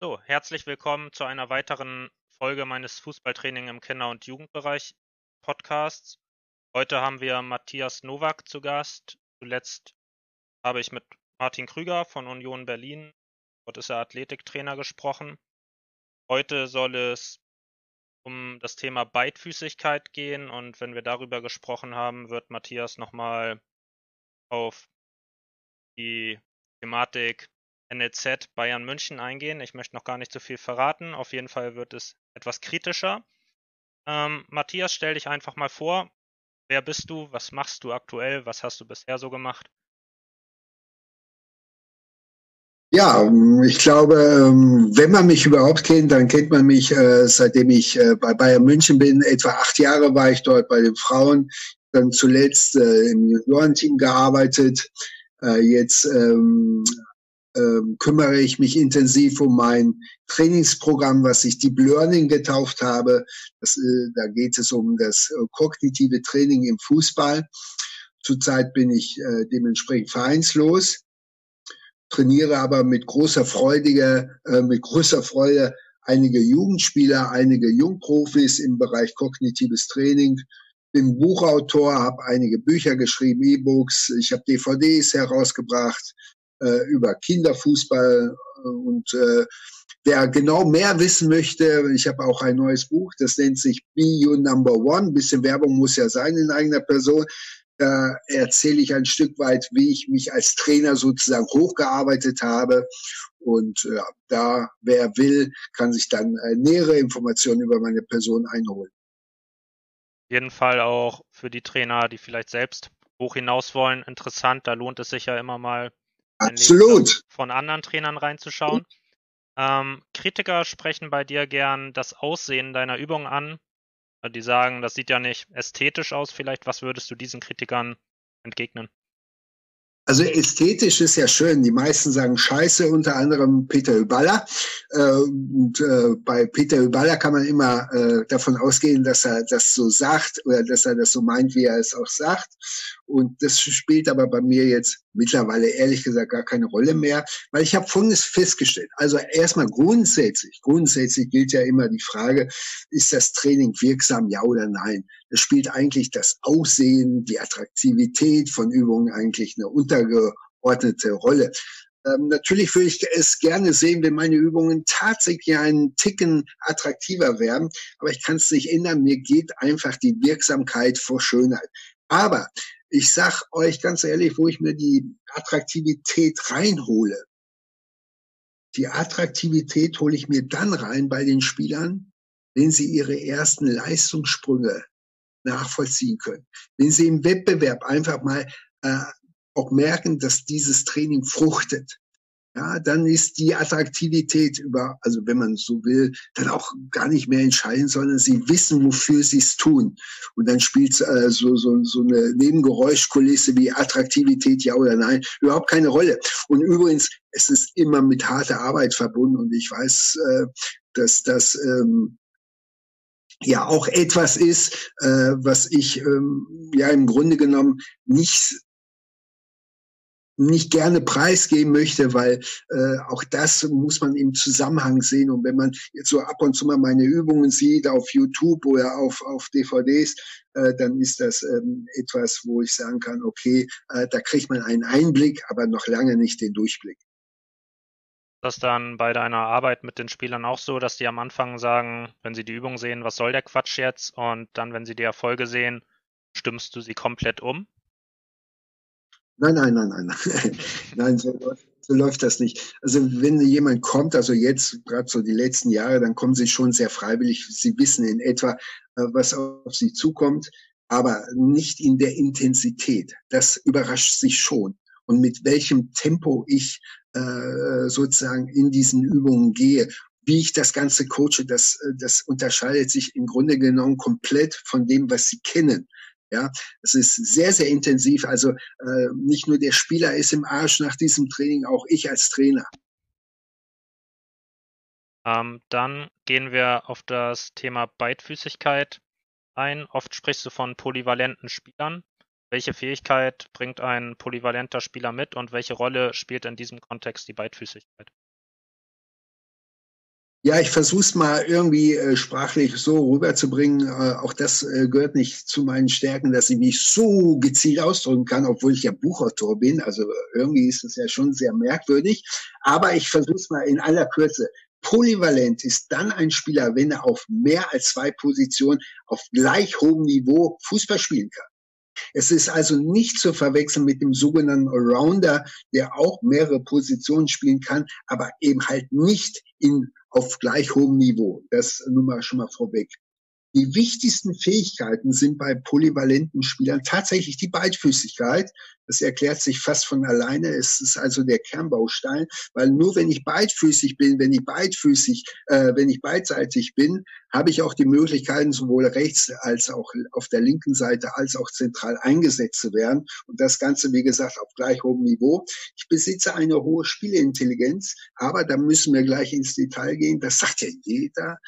So, herzlich willkommen zu einer weiteren Folge meines Fußballtraining im Kinder- und Jugendbereich Podcasts. Heute haben wir Matthias Nowak zu Gast. Zuletzt habe ich mit Martin Krüger von Union Berlin, dort ist er Athletiktrainer, gesprochen. Heute soll es um das Thema Beidfüßigkeit gehen und wenn wir darüber gesprochen haben, wird Matthias nochmal auf die Thematik NLZ Bayern München eingehen. Ich möchte noch gar nicht so viel verraten. Auf jeden Fall wird es etwas kritischer. Ähm, Matthias, stell dich einfach mal vor. Wer bist du? Was machst du aktuell? Was hast du bisher so gemacht? Ja, ich glaube, ähm, wenn man mich überhaupt kennt, dann kennt man mich, äh, seitdem ich äh, bei Bayern München bin. Etwa acht Jahre war ich dort bei den Frauen, dann zuletzt äh, im Juniorenteam gearbeitet. Jetzt ähm, kümmere ich mich intensiv um mein Trainingsprogramm, was ich Deep Learning getauft habe. Das, äh, da geht es um das äh, kognitive Training im Fußball. Zurzeit bin ich äh, dementsprechend vereinslos, trainiere aber mit großer Freude, äh, mit großer Freude einige Jugendspieler, einige Jungprofis im Bereich kognitives Training. Bin Buchautor, habe einige Bücher geschrieben, E-Books, ich habe DVDs herausgebracht, äh, über Kinderfußball äh, und äh, Wer genau mehr wissen möchte, ich habe auch ein neues Buch, das nennt sich Be You Number One. Ein bisschen Werbung muss ja sein in eigener Person. Da erzähle ich ein Stück weit, wie ich mich als Trainer sozusagen hochgearbeitet habe. Und ja, da, wer will, kann sich dann äh, nähere Informationen über meine Person einholen. Auf jeden Fall auch für die Trainer, die vielleicht selbst hoch hinaus wollen, interessant. Da lohnt es sich ja immer mal Absolut. von anderen Trainern reinzuschauen. Ähm, Kritiker sprechen bei dir gern das Aussehen deiner Übung an. Die sagen, das sieht ja nicht ästhetisch aus. Vielleicht, was würdest du diesen Kritikern entgegnen? Also ästhetisch ist ja schön. Die meisten sagen Scheiße, unter anderem Peter Hüballer. Äh, und äh, bei Peter Hüballer kann man immer äh, davon ausgehen, dass er das so sagt oder dass er das so meint, wie er es auch sagt. Und das spielt aber bei mir jetzt mittlerweile ehrlich gesagt gar keine Rolle mehr, weil ich habe Folgendes festgestellt. Also erstmal grundsätzlich, grundsätzlich gilt ja immer die Frage, ist das Training wirksam, ja oder nein? Es spielt eigentlich das Aussehen, die Attraktivität von Übungen eigentlich eine untergeordnete Rolle. Ähm, natürlich würde ich es gerne sehen, wenn meine Übungen tatsächlich einen Ticken attraktiver wären, aber ich kann es nicht ändern. Mir geht einfach die Wirksamkeit vor Schönheit. Aber ich sag euch ganz ehrlich, wo ich mir die Attraktivität reinhole. Die Attraktivität hole ich mir dann rein bei den Spielern, wenn sie ihre ersten Leistungssprünge nachvollziehen können. Wenn sie im Wettbewerb einfach mal äh, auch merken, dass dieses Training fruchtet ja, dann ist die Attraktivität über, also wenn man so will, dann auch gar nicht mehr entscheidend, sondern sie wissen, wofür sie es tun. Und dann spielt äh, so, so, so eine Nebengeräuschkulisse wie Attraktivität, ja oder nein, überhaupt keine Rolle. Und übrigens, es ist immer mit harter Arbeit verbunden und ich weiß, äh, dass das ähm, ja auch etwas ist, äh, was ich ähm, ja im Grunde genommen nicht nicht gerne preisgeben möchte, weil äh, auch das muss man im Zusammenhang sehen. Und wenn man jetzt so ab und zu mal meine Übungen sieht auf YouTube oder auf, auf DVDs, äh, dann ist das ähm, etwas, wo ich sagen kann, okay, äh, da kriegt man einen Einblick, aber noch lange nicht den Durchblick. Das dann bei deiner Arbeit mit den Spielern auch so, dass die am Anfang sagen, wenn sie die Übung sehen, was soll der Quatsch jetzt? Und dann, wenn sie die Erfolge sehen, stimmst du sie komplett um? Nein, nein, nein, nein, nein, nein so, so läuft das nicht. Also wenn jemand kommt, also jetzt gerade so die letzten Jahre, dann kommen sie schon sehr freiwillig. Sie wissen in etwa, äh, was auf sie zukommt, aber nicht in der Intensität. Das überrascht sich schon. Und mit welchem Tempo ich äh, sozusagen in diesen Übungen gehe, wie ich das Ganze coache, das, äh, das unterscheidet sich im Grunde genommen komplett von dem, was sie kennen. Ja, es ist sehr, sehr intensiv. Also äh, nicht nur der Spieler ist im Arsch nach diesem Training, auch ich als Trainer. Ähm, dann gehen wir auf das Thema Beidfüßigkeit ein. Oft sprichst du von polyvalenten Spielern. Welche Fähigkeit bringt ein polyvalenter Spieler mit und welche Rolle spielt in diesem Kontext die Beidfüßigkeit? Ja, ich versuche es mal irgendwie äh, sprachlich so rüberzubringen. Äh, auch das äh, gehört nicht zu meinen Stärken, dass ich mich so gezielt ausdrücken kann, obwohl ich ja Buchautor bin. Also irgendwie ist es ja schon sehr merkwürdig. Aber ich versuche es mal in aller Kürze. Polyvalent ist dann ein Spieler, wenn er auf mehr als zwei Positionen auf gleich hohem Niveau Fußball spielen kann. Es ist also nicht zu verwechseln mit dem sogenannten Allrounder, der auch mehrere Positionen spielen kann, aber eben halt nicht in, auf gleich hohem Niveau. Das nun mal schon mal vorweg. Die wichtigsten Fähigkeiten sind bei polyvalenten Spielern tatsächlich die Beidfüßigkeit. Das erklärt sich fast von alleine. Es ist also der Kernbaustein, weil nur wenn ich beidfüßig bin, wenn ich beidfüßig, äh, wenn ich beidseitig bin, habe ich auch die Möglichkeiten, sowohl rechts als auch auf der linken Seite als auch zentral eingesetzt zu werden. Und das Ganze, wie gesagt, auf gleich hohem Niveau. Ich besitze eine hohe Spielintelligenz, aber da müssen wir gleich ins Detail gehen. Das sagt ja jeder.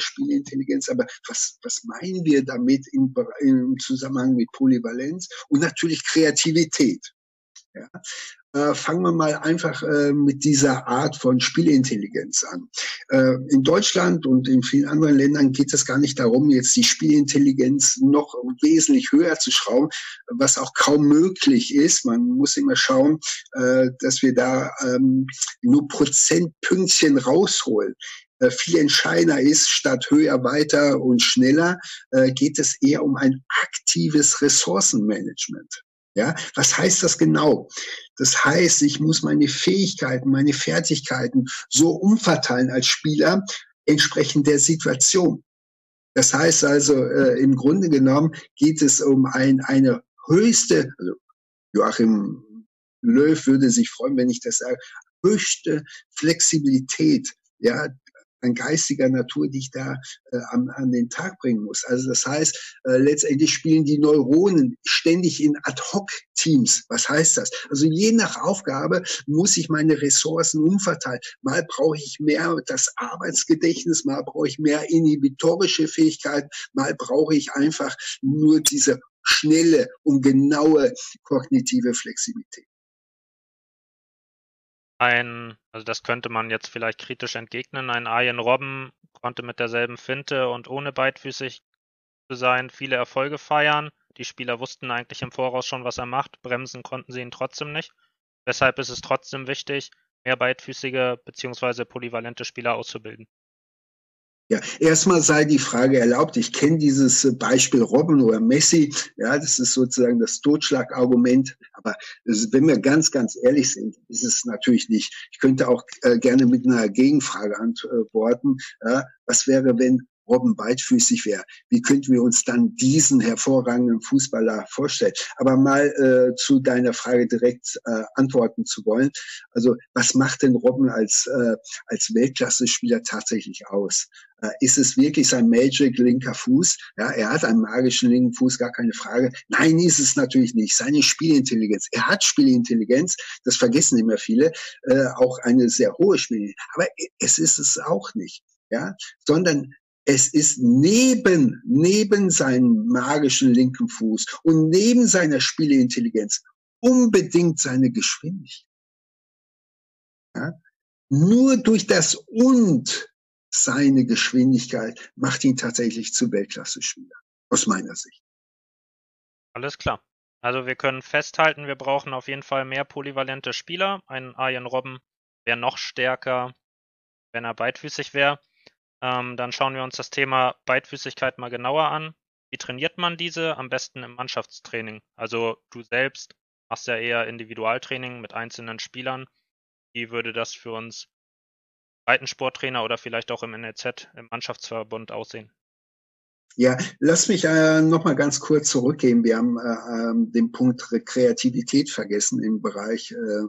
Spielintelligenz, aber was, was meinen wir damit im, im Zusammenhang mit Polyvalenz und natürlich Kreativität? Ja. Äh, fangen wir mal einfach äh, mit dieser Art von Spielintelligenz an. Äh, in Deutschland und in vielen anderen Ländern geht es gar nicht darum, jetzt die Spielintelligenz noch wesentlich höher zu schrauben, was auch kaum möglich ist. Man muss immer schauen, äh, dass wir da ähm, nur Prozentpünktchen rausholen. Äh, viel entscheidender ist, statt höher, weiter und schneller, äh, geht es eher um ein aktives Ressourcenmanagement. Ja, was heißt das genau? Das heißt, ich muss meine Fähigkeiten, meine Fertigkeiten so umverteilen als Spieler entsprechend der Situation. Das heißt also, äh, im Grunde genommen geht es um ein, eine höchste, also Joachim Löw würde sich freuen, wenn ich das sage, höchste Flexibilität, ja, an geistiger Natur, die ich da äh, an, an den Tag bringen muss. Also das heißt, äh, letztendlich spielen die Neuronen ständig in Ad-Hoc-Teams. Was heißt das? Also je nach Aufgabe muss ich meine Ressourcen umverteilen. Mal brauche ich mehr das Arbeitsgedächtnis, mal brauche ich mehr inhibitorische Fähigkeiten, mal brauche ich einfach nur diese schnelle und genaue kognitive Flexibilität ein, also das könnte man jetzt vielleicht kritisch entgegnen, ein Arjen Robben konnte mit derselben Finte und ohne beidfüßig zu sein viele Erfolge feiern. Die Spieler wussten eigentlich im Voraus schon, was er macht, bremsen konnten sie ihn trotzdem nicht. Weshalb ist es trotzdem wichtig, mehr beidfüßige bzw. polyvalente Spieler auszubilden. Ja, erstmal sei die Frage erlaubt. Ich kenne dieses äh, Beispiel Robben oder Messi. Ja, das ist sozusagen das Totschlagargument. Aber ist, wenn wir ganz, ganz ehrlich sind, ist es natürlich nicht. Ich könnte auch äh, gerne mit einer Gegenfrage antworten. Ja, was wäre, wenn Robben beidfüßig wäre. Wie könnten wir uns dann diesen hervorragenden Fußballer vorstellen? Aber mal äh, zu deiner Frage direkt äh, antworten zu wollen. Also was macht denn Robben als, äh, als Weltklasse-Spieler tatsächlich aus? Äh, ist es wirklich sein Magic linker Fuß? Ja, er hat einen magischen linken Fuß, gar keine Frage. Nein, ist es natürlich nicht. Seine Spielintelligenz. Er hat Spielintelligenz, das vergessen immer viele, äh, auch eine sehr hohe Spielintelligenz. Aber es ist es auch nicht. Ja, sondern es ist neben, neben seinem magischen linken Fuß und neben seiner Spieleintelligenz unbedingt seine Geschwindigkeit. Ja? Nur durch das und seine Geschwindigkeit macht ihn tatsächlich zu Weltklasse-Spieler, aus meiner Sicht. Alles klar. Also wir können festhalten, wir brauchen auf jeden Fall mehr polyvalente Spieler. Ein Arjen Robben wäre noch stärker, wenn er beidfüßig wäre. Ähm, dann schauen wir uns das Thema Beidfüßigkeit mal genauer an. Wie trainiert man diese? Am besten im Mannschaftstraining. Also du selbst machst ja eher Individualtraining mit einzelnen Spielern. Wie würde das für uns Breitensporttrainer oder vielleicht auch im NLZ, im Mannschaftsverbund aussehen? Ja, lass mich äh, noch ganz kurz zurückgehen. Wir haben äh, äh, den Punkt Kreativität vergessen im Bereich äh,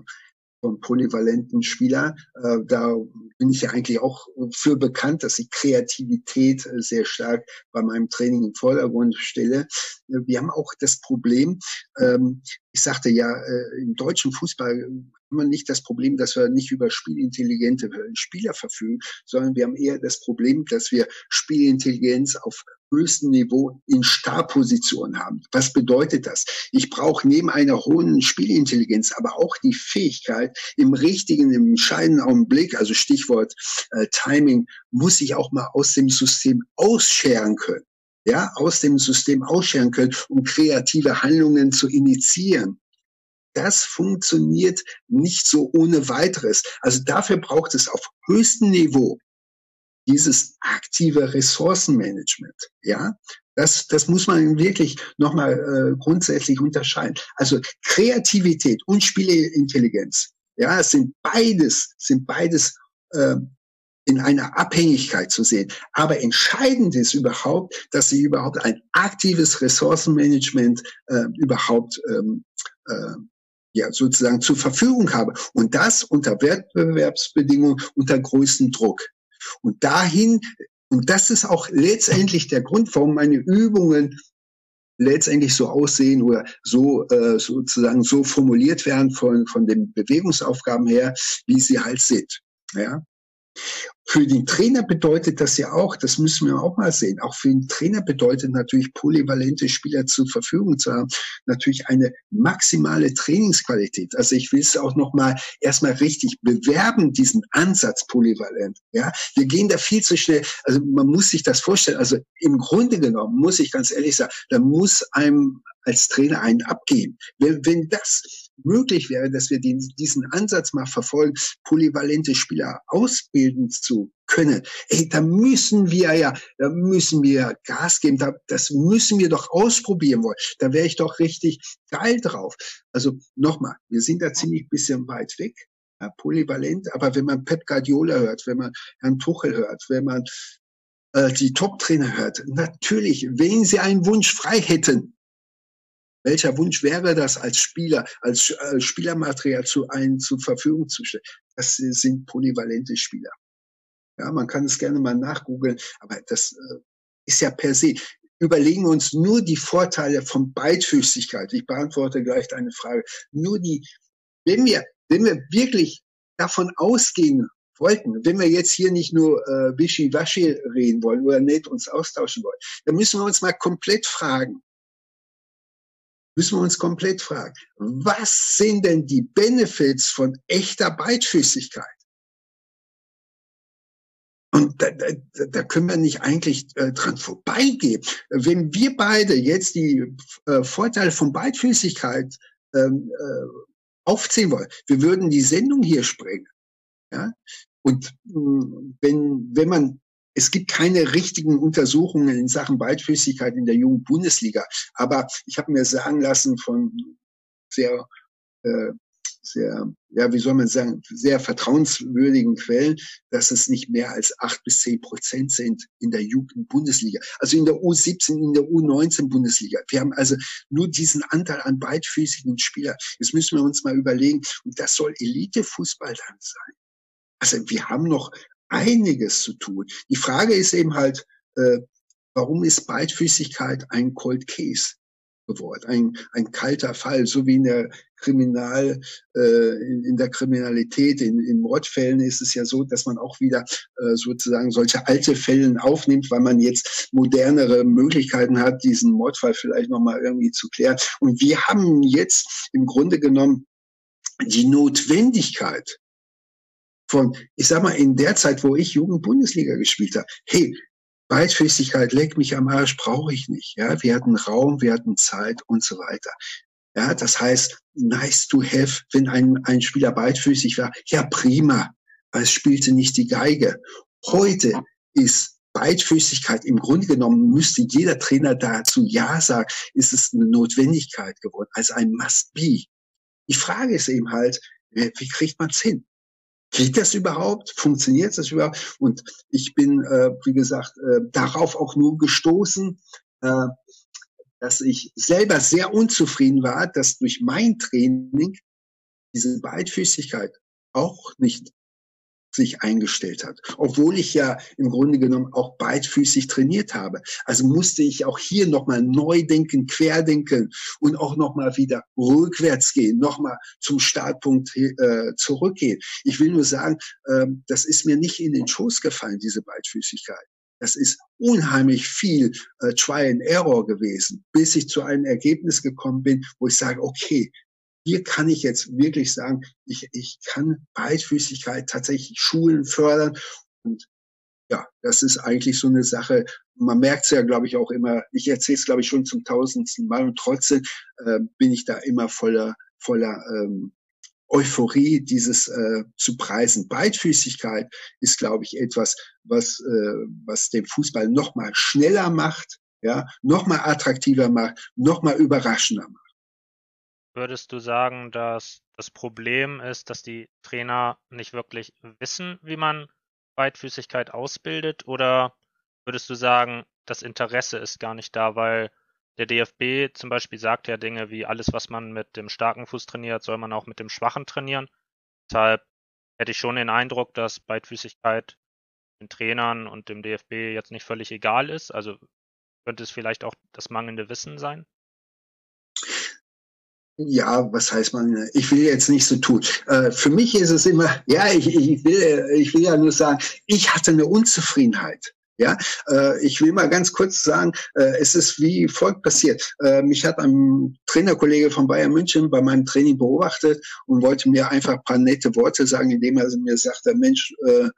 vom polyvalenten Spieler. Äh, da bin ich ja eigentlich auch für bekannt, dass ich Kreativität äh, sehr stark bei meinem Training im Vordergrund stelle. Äh, wir haben auch das Problem, ähm, ich sagte ja, im deutschen Fußball haben wir nicht das Problem, dass wir nicht über spielintelligente Spieler verfügen, sondern wir haben eher das Problem, dass wir Spielintelligenz auf höchstem Niveau in Starposition haben. Was bedeutet das? Ich brauche neben einer hohen Spielintelligenz aber auch die Fähigkeit, im richtigen, im entscheidenden Augenblick, also Stichwort äh, Timing, muss ich auch mal aus dem System ausscheren können. Ja, aus dem System ausscheren können, um kreative Handlungen zu initiieren das funktioniert nicht so ohne weiteres. Also dafür braucht es auf höchstem Niveau dieses aktive Ressourcenmanagement. Ja, das, das muss man wirklich nochmal äh, grundsätzlich unterscheiden. Also Kreativität und Spieleintelligenz, ja, sind beides, sind beides äh, in einer Abhängigkeit zu sehen. Aber entscheidend ist überhaupt, dass sie überhaupt ein aktives Ressourcenmanagement äh, überhaupt ähm, äh, ja, sozusagen zur Verfügung habe. Und das unter Wettbewerbsbedingungen, unter größtem Druck. Und dahin, und das ist auch letztendlich der Grund, warum meine Übungen letztendlich so aussehen oder so äh, sozusagen so formuliert werden von, von den Bewegungsaufgaben her, wie sie halt sind. Ja? Für den Trainer bedeutet das ja auch, das müssen wir auch mal sehen, auch für den Trainer bedeutet natürlich polyvalente Spieler zur Verfügung zu haben, natürlich eine maximale Trainingsqualität. Also ich will es auch noch mal erstmal richtig bewerben, diesen Ansatz polyvalent. Ja, wir gehen da viel zu schnell. Also man muss sich das vorstellen. Also im Grunde genommen muss ich ganz ehrlich sagen, da muss einem als Trainer einen abgeben. Wenn, wenn das möglich wäre, dass wir den, diesen Ansatz mal verfolgen, polyvalente Spieler ausbilden zu können, ey, da müssen wir ja, da müssen wir Gas geben, da, das müssen wir doch ausprobieren wollen. Da wäre ich doch richtig geil drauf. Also nochmal, wir sind da ziemlich bisschen weit weg. Ja, polyvalent, aber wenn man Pep Guardiola hört, wenn man Herrn Tuchel hört, wenn man äh, die Top-Trainer hört, natürlich, wenn sie einen Wunsch frei hätten, welcher Wunsch wäre das als Spieler, als, als Spielermaterial zu einen zur Verfügung zu stellen? Das sind polyvalente Spieler. Ja, man kann es gerne mal nachgoogeln, aber das äh, ist ja per se. Überlegen wir uns nur die Vorteile von Beidfüßigkeit. Ich beantworte gleich deine Frage. Nur die, wenn wir, wenn wir wirklich davon ausgehen wollten, wenn wir jetzt hier nicht nur äh, wischiwaschi reden wollen oder nicht uns austauschen wollen, dann müssen wir uns mal komplett fragen, müssen wir uns komplett fragen, was sind denn die Benefits von echter Beidfüßigkeit? Und da, da, da können wir nicht eigentlich äh, dran vorbeigehen. Wenn wir beide jetzt die äh, Vorteile von Beidfüßigkeit ähm, äh, aufzählen wollen, wir würden die Sendung hier sprengen. Ja? Und mh, hm, wenn, wenn man es gibt keine richtigen Untersuchungen in Sachen Beidfüßigkeit in der Jugendbundesliga. Aber ich habe mir sagen lassen von sehr, äh, sehr, ja, wie soll man sagen, sehr vertrauenswürdigen Quellen, dass es nicht mehr als acht bis zehn Prozent sind in der Jugendbundesliga. Also in der U17, in der U19 Bundesliga. Wir haben also nur diesen Anteil an beidfüßigen Spielern. Jetzt müssen wir uns mal überlegen, und das soll Elitefußball dann sein. Also wir haben noch einiges zu tun. Die Frage ist eben halt, äh, warum ist Beidfüßigkeit ein Cold Case geworden, ein, ein kalter Fall, so wie in der Kriminal, äh, in, in der Kriminalität, in, in Mordfällen ist es ja so, dass man auch wieder äh, sozusagen solche alte Fällen aufnimmt, weil man jetzt modernere Möglichkeiten hat, diesen Mordfall vielleicht nochmal irgendwie zu klären. Und wir haben jetzt im Grunde genommen die Notwendigkeit, von, ich sag mal, in der Zeit, wo ich Jugendbundesliga gespielt habe, hey, Beidfüßigkeit, leck mich am Arsch, brauche ich nicht. Ja, wir hatten Raum, wir hatten Zeit und so weiter. Ja, das heißt, nice to have, wenn ein, ein Spieler beidfüßig war, ja prima, weil es spielte nicht die Geige. Heute ist Beidfüßigkeit im Grunde genommen müsste jeder Trainer dazu ja sagen, ist es eine Notwendigkeit geworden, als ein Must-Be. Die Frage ist eben halt, wie kriegt man es hin? Geht das überhaupt? Funktioniert das überhaupt? Und ich bin, äh, wie gesagt, äh, darauf auch nur gestoßen, äh, dass ich selber sehr unzufrieden war, dass durch mein Training diese Beidfüßigkeit auch nicht sich eingestellt hat. Obwohl ich ja im Grunde genommen auch beidfüßig trainiert habe. Also musste ich auch hier nochmal neu denken, querdenken und auch nochmal wieder rückwärts gehen, nochmal zum Startpunkt äh, zurückgehen. Ich will nur sagen, äh, das ist mir nicht in den Schoß gefallen, diese Beidfüßigkeit. Das ist unheimlich viel äh, Try and Error gewesen, bis ich zu einem Ergebnis gekommen bin, wo ich sage, okay, hier kann ich jetzt wirklich sagen, ich, ich kann Beidfüßigkeit tatsächlich schulen, fördern. Und ja, das ist eigentlich so eine Sache. Man merkt es ja, glaube ich, auch immer. Ich erzähle es, glaube ich, schon zum tausendsten Mal und trotzdem äh, bin ich da immer voller, voller ähm, Euphorie, dieses äh, zu preisen. Beidfüßigkeit ist, glaube ich, etwas, was, äh, was den Fußball noch mal schneller macht, ja, noch mal attraktiver macht, noch mal überraschender macht. Würdest du sagen, dass das Problem ist, dass die Trainer nicht wirklich wissen, wie man Beidfüßigkeit ausbildet? Oder würdest du sagen, das Interesse ist gar nicht da, weil der DFB zum Beispiel sagt ja Dinge wie alles, was man mit dem starken Fuß trainiert, soll man auch mit dem schwachen trainieren. Deshalb hätte ich schon den Eindruck, dass Beidfüßigkeit den Trainern und dem DFB jetzt nicht völlig egal ist. Also könnte es vielleicht auch das mangelnde Wissen sein? Ja, was heißt man, ich will jetzt nicht so tun. Äh, für mich ist es immer, ja, ich, ich, will, ich will ja nur sagen, ich hatte eine Unzufriedenheit. Ja, äh, ich will mal ganz kurz sagen, äh, es ist wie folgt passiert. Äh, mich hat ein Trainerkollege von Bayern München bei meinem Training beobachtet und wollte mir einfach ein paar nette Worte sagen, indem er mir sagte, Mensch, äh,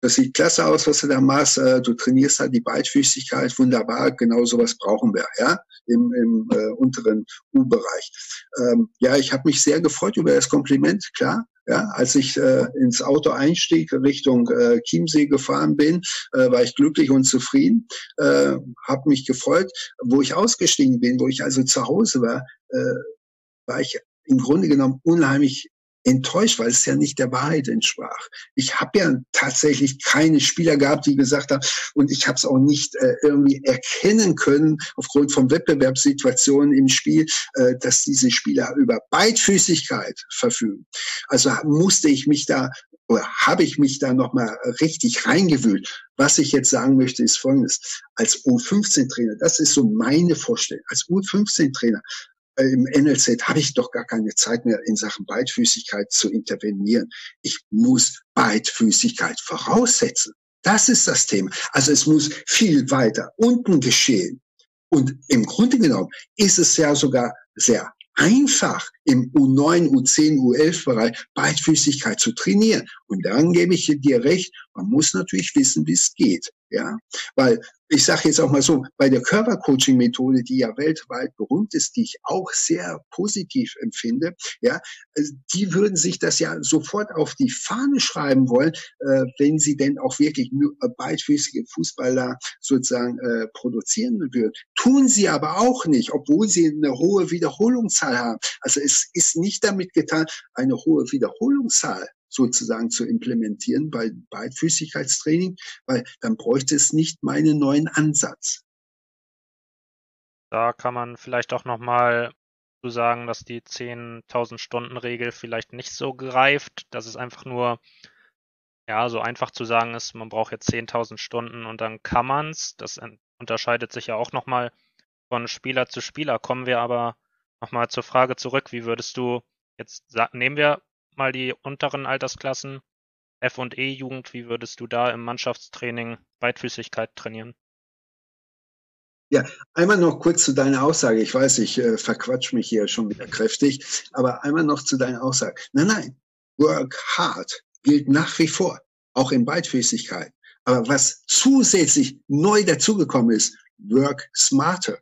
das sieht klasse aus, was du da machst. Äh, du trainierst halt die Beidfüßigkeit, wunderbar. Genau sowas brauchen wir, ja, im, im äh, unteren U-Bereich. Ähm, ja, ich habe mich sehr gefreut über das Kompliment, klar. Ja, als ich äh, ins Auto einstieg, Richtung äh, Chiemsee gefahren bin, äh, war ich glücklich und zufrieden, äh, habe mich gefreut. Wo ich ausgestiegen bin, wo ich also zu Hause war, äh, war ich im Grunde genommen unheimlich enttäuscht, weil es ja nicht der Wahrheit entsprach. Ich habe ja tatsächlich keine Spieler gehabt, die gesagt haben, und ich habe es auch nicht äh, irgendwie erkennen können, aufgrund von Wettbewerbssituationen im Spiel, äh, dass diese Spieler über Beidfüßigkeit verfügen. Also musste ich mich da oder habe ich mich da nochmal richtig reingewühlt. Was ich jetzt sagen möchte, ist Folgendes. Als U15-Trainer, das ist so meine Vorstellung, als U15-Trainer im NLZ habe ich doch gar keine Zeit mehr in Sachen Beidfüßigkeit zu intervenieren. Ich muss Beidfüßigkeit voraussetzen. Das ist das Thema. Also es muss viel weiter unten geschehen. Und im Grunde genommen ist es ja sogar sehr einfach im U9, U10, U11-Bereich Beidfüßigkeit zu trainieren. Und dann gebe ich dir recht, man muss natürlich wissen, wie es geht. Ja, weil ich sage jetzt auch mal so, bei der Körpercoaching-Methode, die ja weltweit berühmt ist, die ich auch sehr positiv empfinde, ja, also die würden sich das ja sofort auf die Fahne schreiben wollen, äh, wenn sie denn auch wirklich nur beidfüßige Fußballer sozusagen äh, produzieren würden. Tun sie aber auch nicht, obwohl sie eine hohe Wiederholungszahl haben. Also es ist nicht damit getan, eine hohe Wiederholungszahl sozusagen zu implementieren bei Beidfüßigkeitstraining, weil dann bräuchte es nicht meinen neuen Ansatz. Da kann man vielleicht auch nochmal zu sagen, dass die 10.000 Stunden Regel vielleicht nicht so greift, dass es einfach nur ja, so einfach zu sagen ist, man braucht jetzt 10.000 Stunden und dann kann man's. Das unterscheidet sich ja auch nochmal von Spieler zu Spieler. Kommen wir aber nochmal zur Frage zurück. Wie würdest du jetzt, nehmen wir mal die unteren Altersklassen, F und E-Jugend, wie würdest du da im Mannschaftstraining Beidfüßigkeit trainieren? Ja, einmal noch kurz zu deiner Aussage. Ich weiß, ich äh, verquatsch mich hier schon wieder kräftig, aber einmal noch zu deiner Aussage. Nein, nein, work hard gilt nach wie vor, auch in Beidfüßigkeit. Aber was zusätzlich neu dazugekommen ist, work smarter.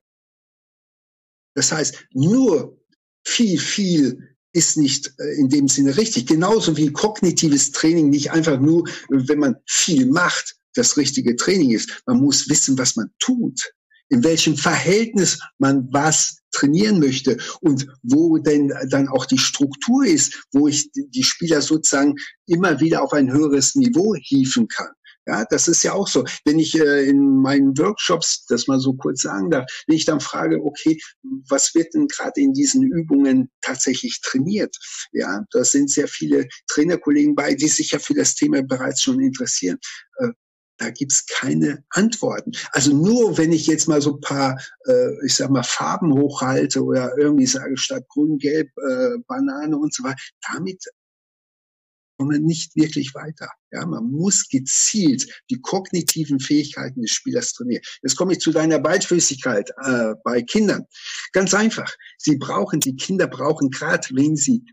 Das heißt, nur viel, viel ist nicht äh, in dem Sinne richtig. Genauso wie kognitives Training nicht einfach nur, wenn man viel macht, das richtige Training ist. Man muss wissen, was man tut, in welchem Verhältnis man was trainieren möchte und wo denn dann auch die Struktur ist, wo ich die Spieler sozusagen immer wieder auf ein höheres Niveau hieven kann. Ja, das ist ja auch so. Wenn ich äh, in meinen Workshops, das mal so kurz sagen darf, wenn ich dann frage, okay, was wird denn gerade in diesen Übungen tatsächlich trainiert? Ja, da sind sehr viele Trainerkollegen bei, die sich ja für das Thema bereits schon interessieren. Äh, da gibt's keine Antworten. Also nur wenn ich jetzt mal so paar, äh, ich sag mal, Farben hochhalte oder irgendwie sage statt grün, gelb, äh, Banane und so weiter, damit kommen nicht wirklich weiter. Ja, man muss gezielt die kognitiven Fähigkeiten des Spielers trainieren. Jetzt komme ich zu deiner Beidfüßigkeit äh, bei Kindern. Ganz einfach. Sie brauchen, die Kinder brauchen gerade, wenn sie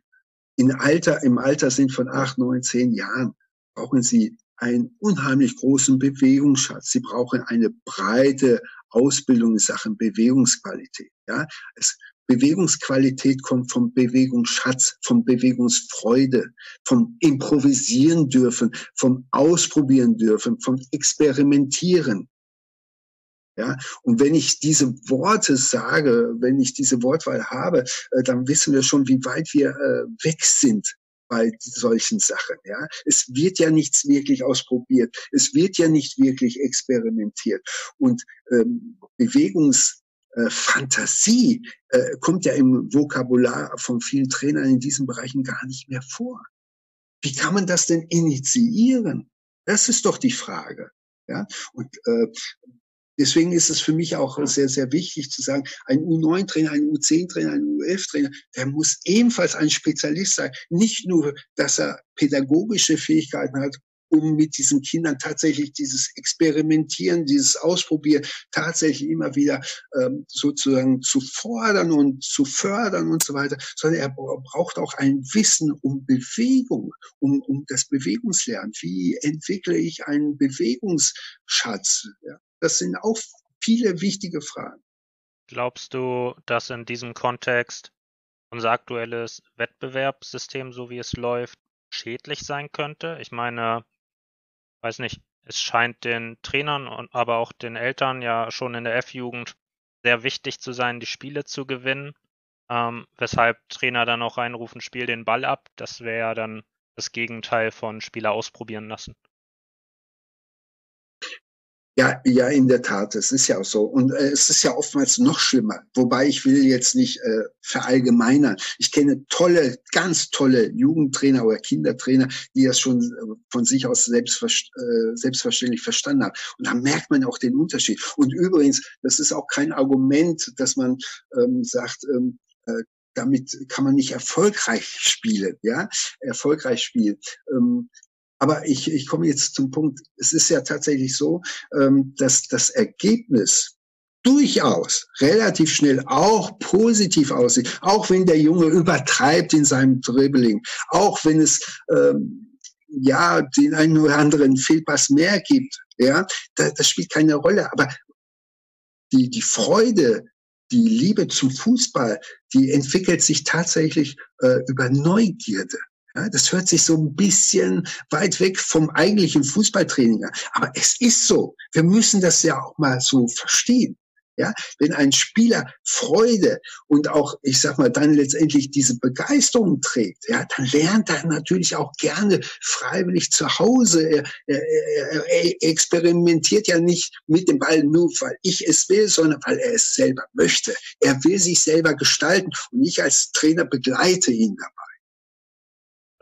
in Alter, im Alter sind von acht, neun, zehn Jahren, brauchen sie einen unheimlich großen Bewegungsschatz. Sie brauchen eine breite Ausbildung in Sachen Bewegungsqualität. Ja, es, Bewegungsqualität kommt vom Bewegungsschatz, vom Bewegungsfreude, vom Improvisieren dürfen, vom Ausprobieren dürfen, vom Experimentieren. Ja, und wenn ich diese Worte sage, wenn ich diese Wortwahl habe, äh, dann wissen wir schon, wie weit wir äh, weg sind bei solchen Sachen. Ja, es wird ja nichts wirklich ausprobiert, es wird ja nicht wirklich experimentiert und ähm, Bewegungs äh, Fantasie äh, kommt ja im Vokabular von vielen Trainern in diesen Bereichen gar nicht mehr vor. Wie kann man das denn initiieren? Das ist doch die Frage. Ja, und äh, deswegen ist es für mich auch sehr, sehr wichtig zu sagen, ein U9-Trainer, ein U10-Trainer, ein U11-Trainer, der muss ebenfalls ein Spezialist sein. Nicht nur, dass er pädagogische Fähigkeiten hat um mit diesen Kindern tatsächlich dieses Experimentieren, dieses Ausprobieren tatsächlich immer wieder ähm, sozusagen zu fordern und zu fördern und so weiter, sondern er braucht auch ein Wissen um Bewegung, um, um das Bewegungslernen. Wie entwickle ich einen Bewegungsschatz? Ja, das sind auch viele wichtige Fragen. Glaubst du, dass in diesem Kontext unser aktuelles Wettbewerbssystem, so wie es läuft, schädlich sein könnte? Ich meine, weiß nicht, es scheint den Trainern und aber auch den Eltern ja schon in der F-Jugend sehr wichtig zu sein, die Spiele zu gewinnen. Ähm, weshalb Trainer dann auch reinrufen, spiel den Ball ab. Das wäre ja dann das Gegenteil von Spieler ausprobieren lassen. Ja, ja, in der Tat, es ist ja auch so. Und äh, es ist ja oftmals noch schlimmer. Wobei ich will jetzt nicht äh, verallgemeinern. Ich kenne tolle, ganz tolle Jugendtrainer oder Kindertrainer, die das schon äh, von sich aus selbstver äh, selbstverständlich verstanden haben. Und da merkt man auch den Unterschied. Und übrigens, das ist auch kein Argument, dass man ähm, sagt, ähm, äh, damit kann man nicht erfolgreich spielen, ja, erfolgreich spielen. Ähm, aber ich, ich komme jetzt zum Punkt, es ist ja tatsächlich so, ähm, dass das Ergebnis durchaus relativ schnell auch positiv aussieht, auch wenn der Junge übertreibt in seinem Dribbling, auch wenn es ähm, ja den einen oder anderen Fehlpass mehr gibt, ja, das, das spielt keine Rolle. Aber die, die Freude, die Liebe zum Fußball, die entwickelt sich tatsächlich äh, über Neugierde. Ja, das hört sich so ein bisschen weit weg vom eigentlichen Fußballtraining an. Aber es ist so. Wir müssen das ja auch mal so verstehen. Ja, wenn ein Spieler Freude und auch, ich sag mal, dann letztendlich diese Begeisterung trägt, ja, dann lernt er natürlich auch gerne freiwillig zu Hause. Er, er, er experimentiert ja nicht mit dem Ball nur, weil ich es will, sondern weil er es selber möchte. Er will sich selber gestalten und ich als Trainer begleite ihn dabei.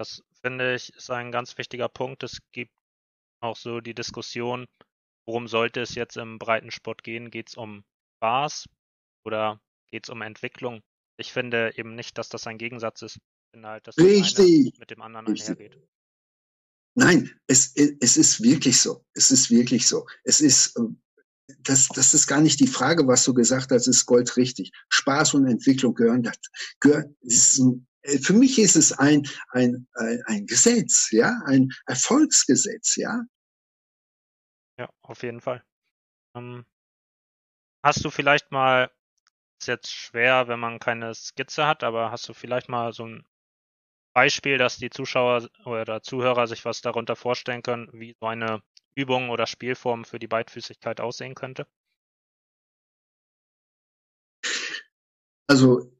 Das finde ich ist ein ganz wichtiger Punkt. Es gibt auch so die Diskussion, worum sollte es jetzt im Breitensport gehen? Geht es um Spaß oder geht es um Entwicklung? Ich finde eben nicht, dass das ein Gegensatz ist. Ich finde halt, dass Richtig. mit dem anderen Richtig. einhergeht. Nein, es, es ist wirklich so. Es ist wirklich so. Es ist, ähm, das, das ist gar nicht die Frage, was du gesagt hast, ist goldrichtig. Spaß und Entwicklung gehören, das gehört, ist ein für mich ist es ein, ein, ein, ein Gesetz, ja, ein Erfolgsgesetz, ja. Ja, auf jeden Fall. Ähm, hast du vielleicht mal, ist jetzt schwer, wenn man keine Skizze hat, aber hast du vielleicht mal so ein Beispiel, dass die Zuschauer oder Zuhörer sich was darunter vorstellen können, wie so eine Übung oder Spielform für die Beidfüßigkeit aussehen könnte? Also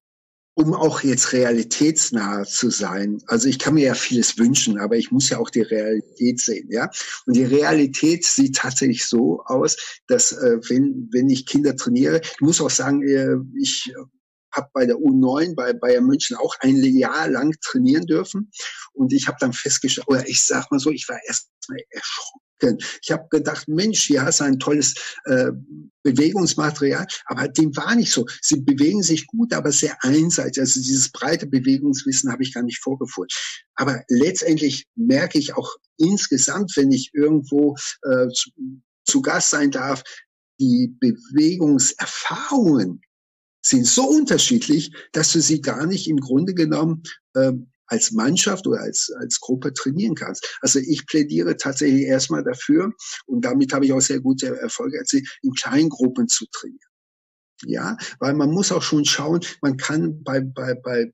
um auch jetzt realitätsnah zu sein. Also ich kann mir ja vieles wünschen, aber ich muss ja auch die Realität sehen, ja. Und die Realität sieht tatsächlich so aus, dass äh, wenn wenn ich Kinder trainiere, ich muss auch sagen, äh, ich habe bei der U9 bei Bayern München auch ein Jahr lang trainieren dürfen und ich habe dann festgestellt, oder ich sag mal so, ich war erst mal erschrocken können. Ich habe gedacht, Mensch, hier hast du ein tolles äh, Bewegungsmaterial, aber dem war nicht so. Sie bewegen sich gut, aber sehr einseitig. Also dieses breite Bewegungswissen habe ich gar nicht vorgefunden. Aber letztendlich merke ich auch insgesamt, wenn ich irgendwo äh, zu, zu Gast sein darf, die Bewegungserfahrungen sind so unterschiedlich, dass du sie gar nicht im Grunde genommen ähm, als Mannschaft oder als, als Gruppe trainieren kannst. Also ich plädiere tatsächlich erstmal dafür, und damit habe ich auch sehr gute Erfolge erzielt, in Kleingruppen zu trainieren. Ja, weil man muss auch schon schauen, man kann bei, bei, bei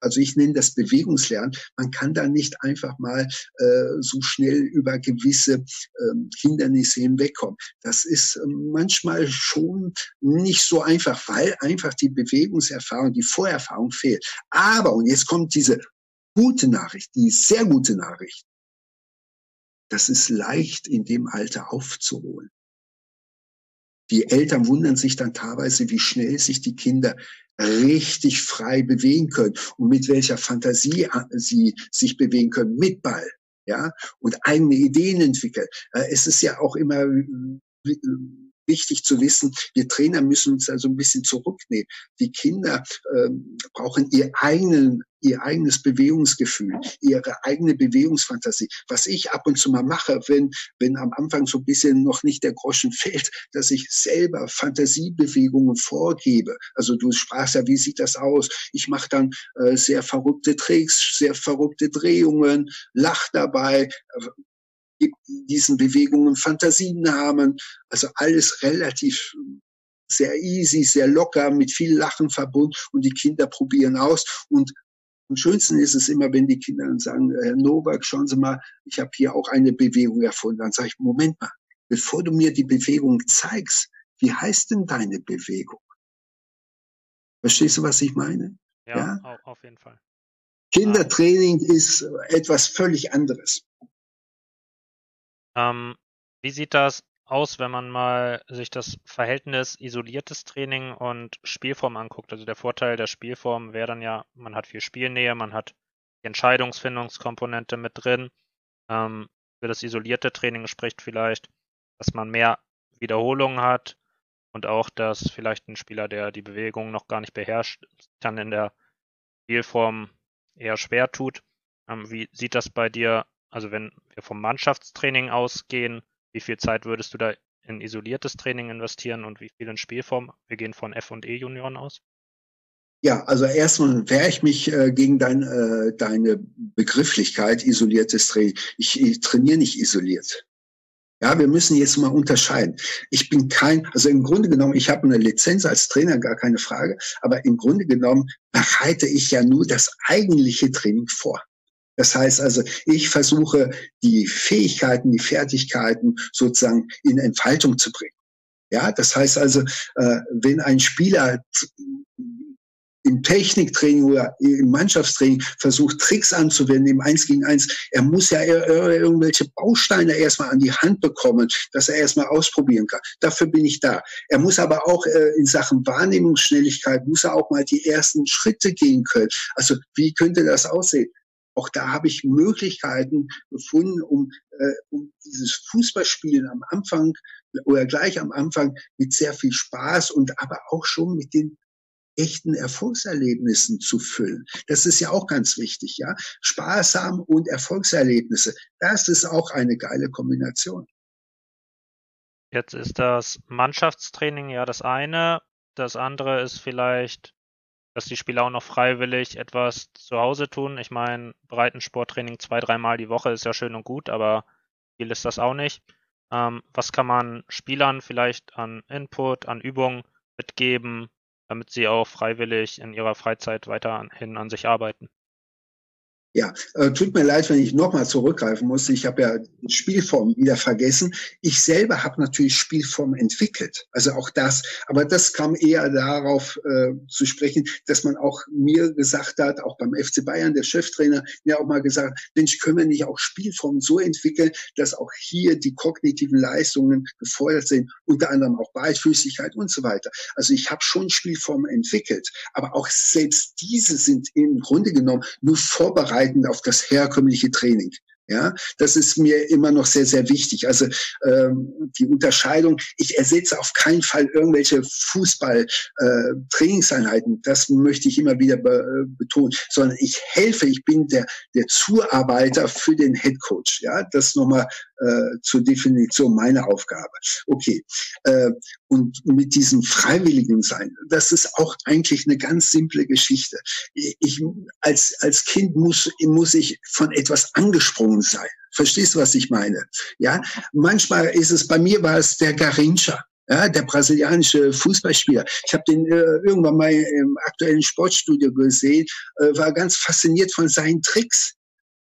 also ich nenne das Bewegungslernen. Man kann da nicht einfach mal äh, so schnell über gewisse ähm, Hindernisse hinwegkommen. Das ist äh, manchmal schon nicht so einfach, weil einfach die Bewegungserfahrung, die Vorerfahrung fehlt. Aber, und jetzt kommt diese gute Nachricht, die sehr gute Nachricht, das ist leicht in dem Alter aufzuholen. Die Eltern wundern sich dann teilweise, wie schnell sich die Kinder richtig frei bewegen können und mit welcher Fantasie äh, sie sich bewegen können mit Ball, ja, und eigene Ideen entwickeln. Äh, es ist ja auch immer äh, wichtig zu wissen, wir Trainer müssen uns da so ein bisschen zurücknehmen. Die Kinder ähm, brauchen ihr eigenen ihr eigenes Bewegungsgefühl, ihre eigene Bewegungsfantasie. Was ich ab und zu mal mache, wenn, wenn am Anfang so ein bisschen noch nicht der Groschen fällt, dass ich selber Fantasiebewegungen vorgebe. Also du sprachst ja, wie sieht das aus? Ich mache dann äh, sehr verrückte Tricks, sehr verrückte Drehungen, lach dabei, diesen Bewegungen Fantasienamen, also alles relativ sehr easy, sehr locker, mit viel Lachen verbunden und die Kinder probieren aus und am schönsten ist es immer, wenn die Kinder dann sagen, Herr Novak, schauen Sie mal, ich habe hier auch eine Bewegung erfunden. Dann sage ich, Moment mal, bevor du mir die Bewegung zeigst, wie heißt denn deine Bewegung? Verstehst du, was ich meine? Ja, ja? auf jeden Fall. Kindertraining ist etwas völlig anderes. Ähm, wie sieht das aus, wenn man mal sich das Verhältnis isoliertes Training und Spielform anguckt? Also der Vorteil der Spielform wäre dann ja, man hat viel Spielnähe, man hat die Entscheidungsfindungskomponente mit drin. Ähm, für das isolierte Training spricht vielleicht, dass man mehr Wiederholungen hat und auch, dass vielleicht ein Spieler, der die Bewegung noch gar nicht beherrscht, dann in der Spielform eher schwer tut. Ähm, wie sieht das bei dir also wenn wir vom Mannschaftstraining ausgehen, wie viel Zeit würdest du da in isoliertes Training investieren und wie viel in Spielform? Wir gehen von F und E Junioren aus. Ja, also erstmal wehre ich mich äh, gegen dein, äh, deine Begrifflichkeit isoliertes Training. Ich, ich trainiere nicht isoliert. Ja, wir müssen jetzt mal unterscheiden. Ich bin kein, also im Grunde genommen, ich habe eine Lizenz als Trainer, gar keine Frage, aber im Grunde genommen bereite ich ja nur das eigentliche Training vor. Das heißt also, ich versuche die Fähigkeiten, die Fertigkeiten sozusagen in Entfaltung zu bringen. Ja, das heißt also, äh, wenn ein Spieler im Techniktraining oder im Mannschaftstraining versucht, Tricks anzuwenden im Eins gegen Eins, er muss ja irgendwelche Bausteine erstmal an die Hand bekommen, dass er erstmal ausprobieren kann. Dafür bin ich da. Er muss aber auch äh, in Sachen Wahrnehmungsschnelligkeit, muss er auch mal die ersten Schritte gehen können. Also wie könnte das aussehen? Auch da habe ich Möglichkeiten gefunden, um, äh, um dieses Fußballspielen am Anfang oder gleich am Anfang mit sehr viel Spaß und aber auch schon mit den echten Erfolgserlebnissen zu füllen. Das ist ja auch ganz wichtig, ja. Spaßam und Erfolgserlebnisse. Das ist auch eine geile Kombination. Jetzt ist das Mannschaftstraining ja das eine. Das andere ist vielleicht dass die Spieler auch noch freiwillig etwas zu Hause tun. Ich meine, Breitensporttraining zwei, dreimal die Woche ist ja schön und gut, aber viel ist das auch nicht. Ähm, was kann man Spielern vielleicht an Input, an Übungen mitgeben, damit sie auch freiwillig in ihrer Freizeit weiterhin an sich arbeiten? Ja, äh, tut mir leid, wenn ich nochmal zurückgreifen muss. Ich habe ja Spielform wieder vergessen. Ich selber habe natürlich Spielform entwickelt. Also auch das. Aber das kam eher darauf äh, zu sprechen, dass man auch mir gesagt hat, auch beim FC Bayern, der Cheftrainer, mir auch mal gesagt, Mensch, können wir nicht auch Spielformen so entwickeln, dass auch hier die kognitiven Leistungen gefordert sind, unter anderem auch Beidfüßigkeit und so weiter. Also ich habe schon Spielformen entwickelt, aber auch selbst diese sind im Grunde genommen nur vorbereitet vorbereitend auf das herkömmliche Training. Ja, das ist mir immer noch sehr, sehr wichtig. Also ähm, die Unterscheidung, ich ersetze auf keinen Fall irgendwelche Fußball-Trainingseinheiten, äh, das möchte ich immer wieder be äh, betonen, sondern ich helfe, ich bin der, der Zuarbeiter für den Head Coach. Ja, das nochmal äh, zur Definition meiner Aufgabe. Okay. Äh, und mit diesem freiwilligen Sein, das ist auch eigentlich eine ganz simple Geschichte. Ich, als, als Kind muss, muss ich von etwas angesprungen sein. Verstehst du, was ich meine? Ja, manchmal ist es, bei mir war es der Garincha. Ja, der brasilianische Fußballspieler. Ich habe den äh, irgendwann mal im aktuellen Sportstudio gesehen, äh, war ganz fasziniert von seinen Tricks.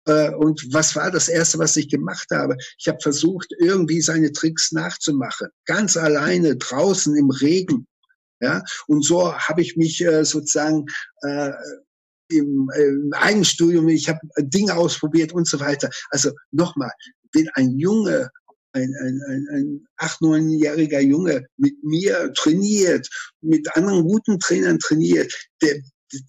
Äh, und was war das Erste, was ich gemacht habe? Ich habe versucht, irgendwie seine Tricks nachzumachen. Ganz alleine, draußen im Regen. Ja, und so habe ich mich äh, sozusagen äh, im, im Eigenstudium, ich habe Dinge ausprobiert und so weiter. Also nochmal, wenn ein Junge ein, ein, ein, ein acht, neunjähriger Junge mit mir trainiert, mit anderen guten Trainern trainiert, der,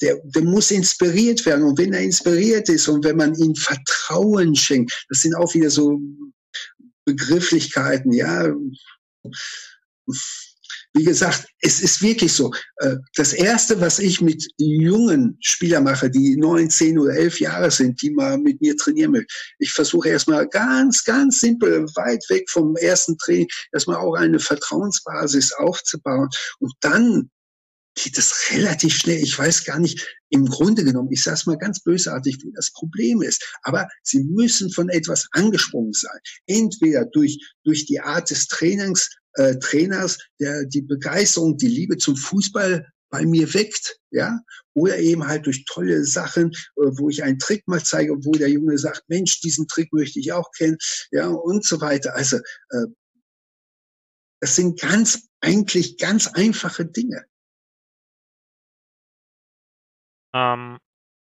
der, der muss inspiriert werden. Und wenn er inspiriert ist und wenn man ihm Vertrauen schenkt, das sind auch wieder so Begrifflichkeiten, ja. Wie gesagt, es ist wirklich so. Äh, das erste, was ich mit jungen Spielern mache, die neun, zehn oder elf Jahre sind, die mal mit mir trainieren möchten, ich versuche erstmal ganz, ganz simpel, weit weg vom ersten Training, erstmal auch eine Vertrauensbasis aufzubauen. Und dann geht es relativ schnell. Ich weiß gar nicht, im Grunde genommen, ich sage es mal ganz bösartig, wie das Problem ist. Aber sie müssen von etwas angesprungen sein. Entweder durch, durch die Art des Trainings, äh, Trainers, der die Begeisterung, die Liebe zum Fußball bei mir weckt, ja, oder eben halt durch tolle Sachen, äh, wo ich einen Trick mal zeige, wo der Junge sagt, Mensch, diesen Trick möchte ich auch kennen, ja, und so weiter. Also, äh, das sind ganz, eigentlich ganz einfache Dinge. Ähm,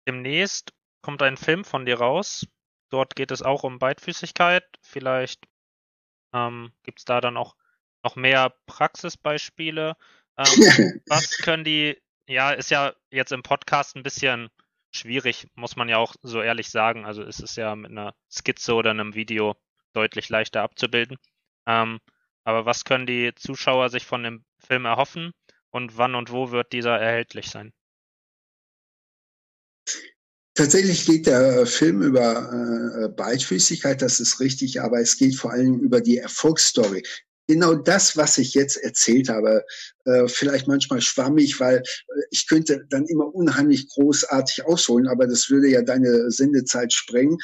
demnächst kommt ein Film von dir raus. Dort geht es auch um Beidfüßigkeit. Vielleicht ähm, gibt es da dann auch noch mehr Praxisbeispiele. Ähm, was können die, ja, ist ja jetzt im Podcast ein bisschen schwierig, muss man ja auch so ehrlich sagen. Also ist es ja mit einer Skizze oder einem Video deutlich leichter abzubilden. Ähm, aber was können die Zuschauer sich von dem Film erhoffen und wann und wo wird dieser erhältlich sein? Tatsächlich geht der Film über äh, Beidfüßigkeit, das ist richtig, aber es geht vor allem über die Erfolgsstory. Genau das, was ich jetzt erzählt habe, äh, vielleicht manchmal schwammig, weil äh, ich könnte dann immer unheimlich großartig ausholen, aber das würde ja deine Sendezeit sprengen.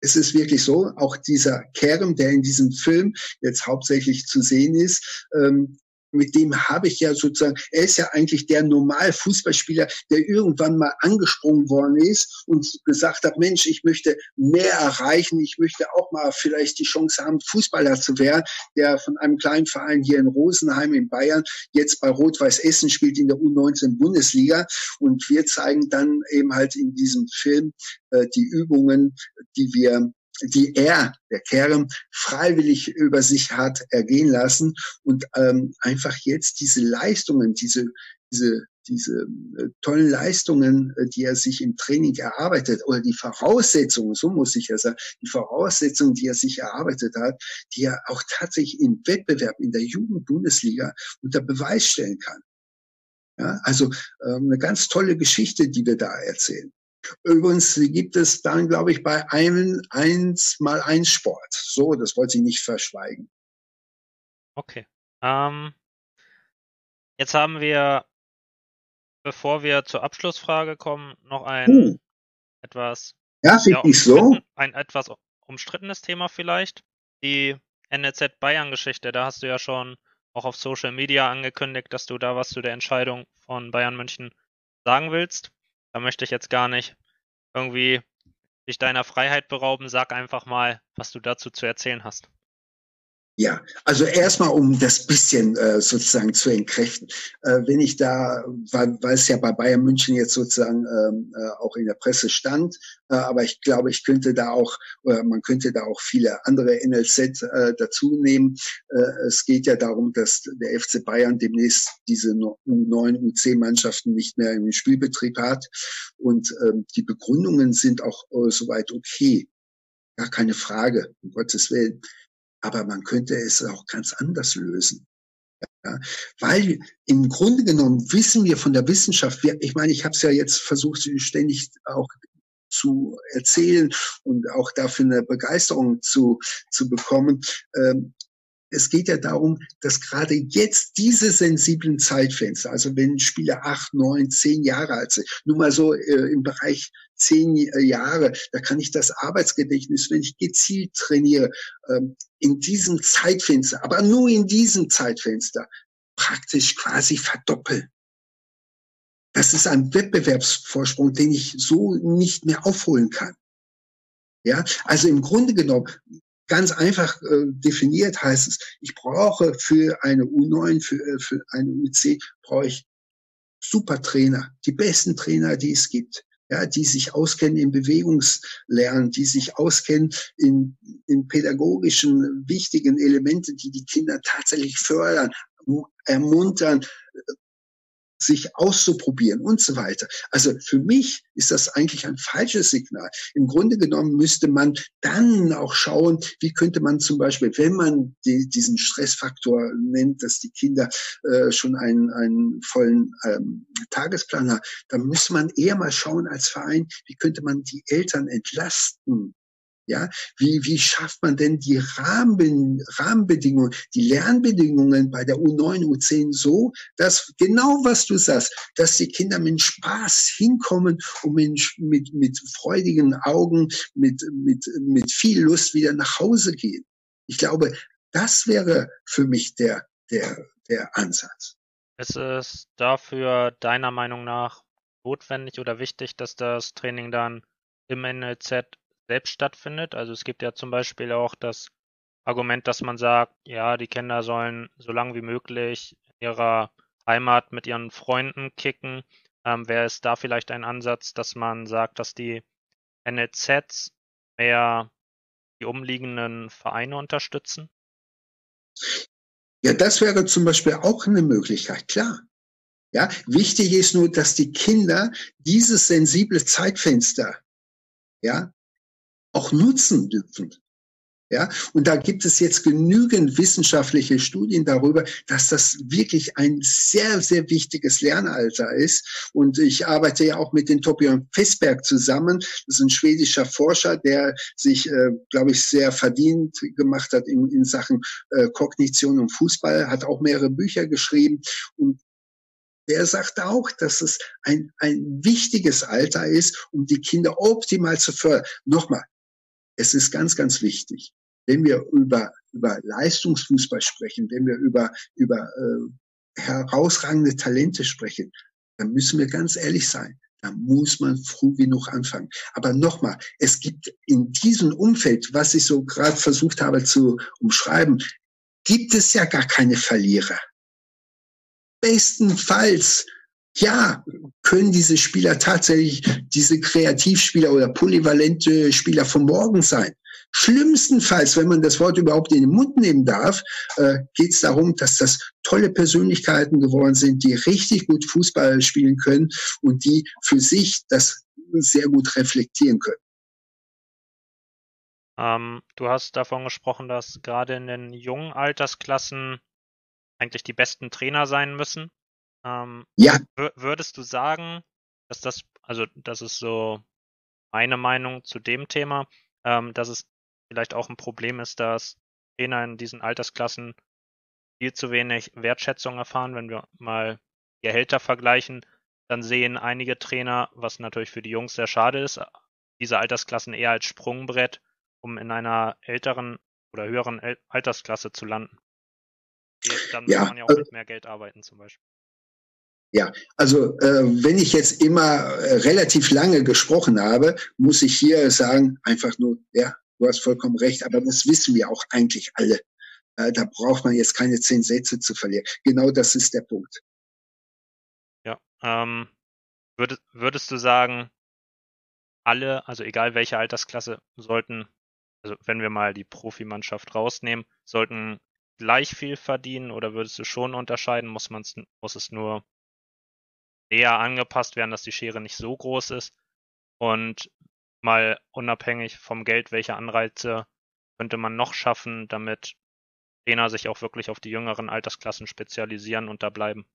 Es ist wirklich so, auch dieser Kerem, der in diesem Film jetzt hauptsächlich zu sehen ist, ähm, mit dem habe ich ja sozusagen, er ist ja eigentlich der normal Fußballspieler, der irgendwann mal angesprungen worden ist und gesagt hat, Mensch, ich möchte mehr erreichen, ich möchte auch mal vielleicht die Chance haben, Fußballer zu werden, der von einem kleinen Verein hier in Rosenheim in Bayern jetzt bei Rot-Weiß Essen spielt in der U19 Bundesliga. Und wir zeigen dann eben halt in diesem Film äh, die Übungen, die wir die er, der Kerem, freiwillig über sich hat ergehen lassen und ähm, einfach jetzt diese Leistungen, diese, diese, diese äh, tollen Leistungen, äh, die er sich im Training erarbeitet oder die Voraussetzungen, so muss ich ja sagen, die Voraussetzungen, die er sich erarbeitet hat, die er auch tatsächlich im Wettbewerb in der Jugendbundesliga unter Beweis stellen kann. Ja, also ähm, eine ganz tolle Geschichte, die wir da erzählen. Übrigens gibt es dann, glaube ich, bei einem eins mal eins Sport. So, das wollte ich nicht verschweigen. Okay. Ähm, jetzt haben wir, bevor wir zur Abschlussfrage kommen, noch ein hm. etwas ja, ja, ich so. ein etwas umstrittenes Thema vielleicht. Die NLZ Bayern-Geschichte, da hast du ja schon auch auf Social Media angekündigt, dass du da was zu der Entscheidung von Bayern München sagen willst. Da möchte ich jetzt gar nicht irgendwie dich deiner Freiheit berauben, sag einfach mal, was du dazu zu erzählen hast. Ja, also erstmal, um das bisschen äh, sozusagen zu entkräften. Äh, wenn ich da, weil, weil es ja bei Bayern München jetzt sozusagen ähm, äh, auch in der Presse stand, äh, aber ich glaube, ich könnte da auch, oder man könnte da auch viele andere NLZ äh, dazu nehmen. Äh, es geht ja darum, dass der FC Bayern demnächst diese U9, U10-Mannschaften nicht mehr im Spielbetrieb hat. Und ähm, die Begründungen sind auch äh, soweit okay. Gar keine Frage, um Gottes Willen aber man könnte es auch ganz anders lösen. Ja, weil im Grunde genommen wissen wir von der Wissenschaft, wir, ich meine, ich habe es ja jetzt versucht, ständig auch zu erzählen und auch dafür eine Begeisterung zu, zu bekommen. Ähm, es geht ja darum, dass gerade jetzt diese sensiblen Zeitfenster, also wenn Spieler acht, neun, zehn Jahre alt sind, nur mal so äh, im Bereich zehn äh, Jahre, da kann ich das Arbeitsgedächtnis, wenn ich gezielt trainiere, ähm, in diesem Zeitfenster, aber nur in diesem Zeitfenster, praktisch quasi verdoppeln. Das ist ein Wettbewerbsvorsprung, den ich so nicht mehr aufholen kann. Ja, also im Grunde genommen Ganz einfach äh, definiert heißt es, ich brauche für eine U9, für, äh, für eine UC, brauche ich super Trainer, die besten Trainer, die es gibt. Ja, die sich auskennen im Bewegungslernen, die sich auskennen in, in pädagogischen wichtigen Elemente, die die Kinder tatsächlich fördern, ermuntern, sich auszuprobieren und so weiter. Also für mich ist das eigentlich ein falsches Signal. Im Grunde genommen müsste man dann auch schauen, wie könnte man zum Beispiel, wenn man die, diesen Stressfaktor nennt, dass die Kinder äh, schon einen, einen vollen ähm, Tagesplan haben, dann müsste man eher mal schauen als Verein, wie könnte man die Eltern entlasten ja, wie, wie schafft man denn die Rahmen, Rahmenbedingungen, die Lernbedingungen bei der U9, U10 so, dass genau was du sagst, dass die Kinder mit Spaß hinkommen und mit, mit, mit freudigen Augen, mit, mit, mit viel Lust wieder nach Hause gehen. Ich glaube, das wäre für mich der, der, der Ansatz. Ist es dafür deiner Meinung nach notwendig oder wichtig, dass das Training dann im NLZ selbst stattfindet. Also es gibt ja zum Beispiel auch das Argument, dass man sagt, ja, die Kinder sollen so lange wie möglich in ihrer Heimat mit ihren Freunden kicken. Ähm, Wäre es da vielleicht ein Ansatz, dass man sagt, dass die NLZs mehr die umliegenden Vereine unterstützen? Ja, das wäre zum Beispiel auch eine Möglichkeit, klar. Ja, wichtig ist nur, dass die Kinder dieses sensible Zeitfenster, ja, auch nutzen dürfen. Ja, und da gibt es jetzt genügend wissenschaftliche Studien darüber, dass das wirklich ein sehr, sehr wichtiges Lernalter ist. Und ich arbeite ja auch mit den Torbjörn Festberg zusammen. Das ist ein schwedischer Forscher, der sich, äh, glaube ich, sehr verdient gemacht hat in, in Sachen äh, Kognition und Fußball, hat auch mehrere Bücher geschrieben. Und der sagt auch, dass es ein, ein wichtiges Alter ist, um die Kinder optimal zu fördern. Nochmal, es ist ganz, ganz wichtig, wenn wir über, über Leistungsfußball sprechen, wenn wir über, über äh, herausragende Talente sprechen, dann müssen wir ganz ehrlich sein. Da muss man früh genug anfangen. Aber nochmal, es gibt in diesem Umfeld, was ich so gerade versucht habe zu umschreiben, gibt es ja gar keine Verlierer. Bestenfalls ja, können diese Spieler tatsächlich diese Kreativspieler oder polyvalente Spieler von morgen sein. Schlimmstenfalls, wenn man das Wort überhaupt in den Mund nehmen darf, äh, geht es darum, dass das tolle Persönlichkeiten geworden sind, die richtig gut Fußball spielen können und die für sich das sehr gut reflektieren können. Ähm, du hast davon gesprochen, dass gerade in den jungen Altersklassen eigentlich die besten Trainer sein müssen. Ähm, ja. Würdest du sagen, dass das, also das ist so meine Meinung zu dem Thema, ähm, dass es vielleicht auch ein Problem ist, dass Trainer in diesen Altersklassen viel zu wenig Wertschätzung erfahren. Wenn wir mal Gehälter vergleichen, dann sehen einige Trainer, was natürlich für die Jungs sehr schade ist, diese Altersklassen eher als Sprungbrett, um in einer älteren oder höheren Altersklasse zu landen. Dann ja, muss man ja auch mit mehr Geld arbeiten zum Beispiel. Ja, also äh, wenn ich jetzt immer äh, relativ lange gesprochen habe, muss ich hier sagen, einfach nur, ja, du hast vollkommen recht, aber das wissen wir auch eigentlich alle. Äh, da braucht man jetzt keine zehn Sätze zu verlieren. Genau das ist der Punkt. Ja, ähm, würdest, würdest du sagen, alle, also egal welche Altersklasse, sollten, also wenn wir mal die Profimannschaft rausnehmen, sollten gleich viel verdienen oder würdest du schon unterscheiden? Muss man muss es nur eher angepasst werden, dass die Schere nicht so groß ist. Und mal unabhängig vom Geld, welche Anreize könnte man noch schaffen, damit Trainer sich auch wirklich auf die jüngeren Altersklassen spezialisieren und da bleiben?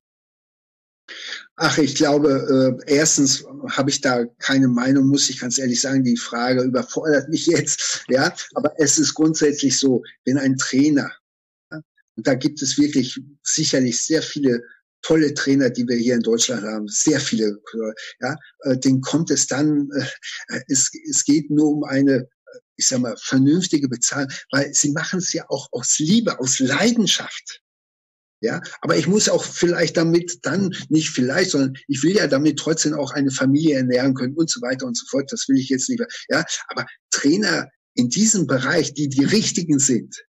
Ach, ich glaube, äh, erstens habe ich da keine Meinung, muss ich ganz ehrlich sagen. Die Frage überfordert mich jetzt. Ja, aber es ist grundsätzlich so, wenn ein Trainer, ja, und da gibt es wirklich sicherlich sehr viele tolle Trainer, die wir hier in Deutschland haben, sehr viele, ja, äh, den kommt es dann, äh, es, es geht nur um eine, ich sag mal, vernünftige Bezahlung, weil sie machen es ja auch aus Liebe, aus Leidenschaft. Ja, aber ich muss auch vielleicht damit dann, nicht vielleicht, sondern ich will ja damit trotzdem auch eine Familie ernähren können und so weiter und so fort. Das will ich jetzt lieber. Ja, aber Trainer in diesem Bereich, die die richtigen sind, äh,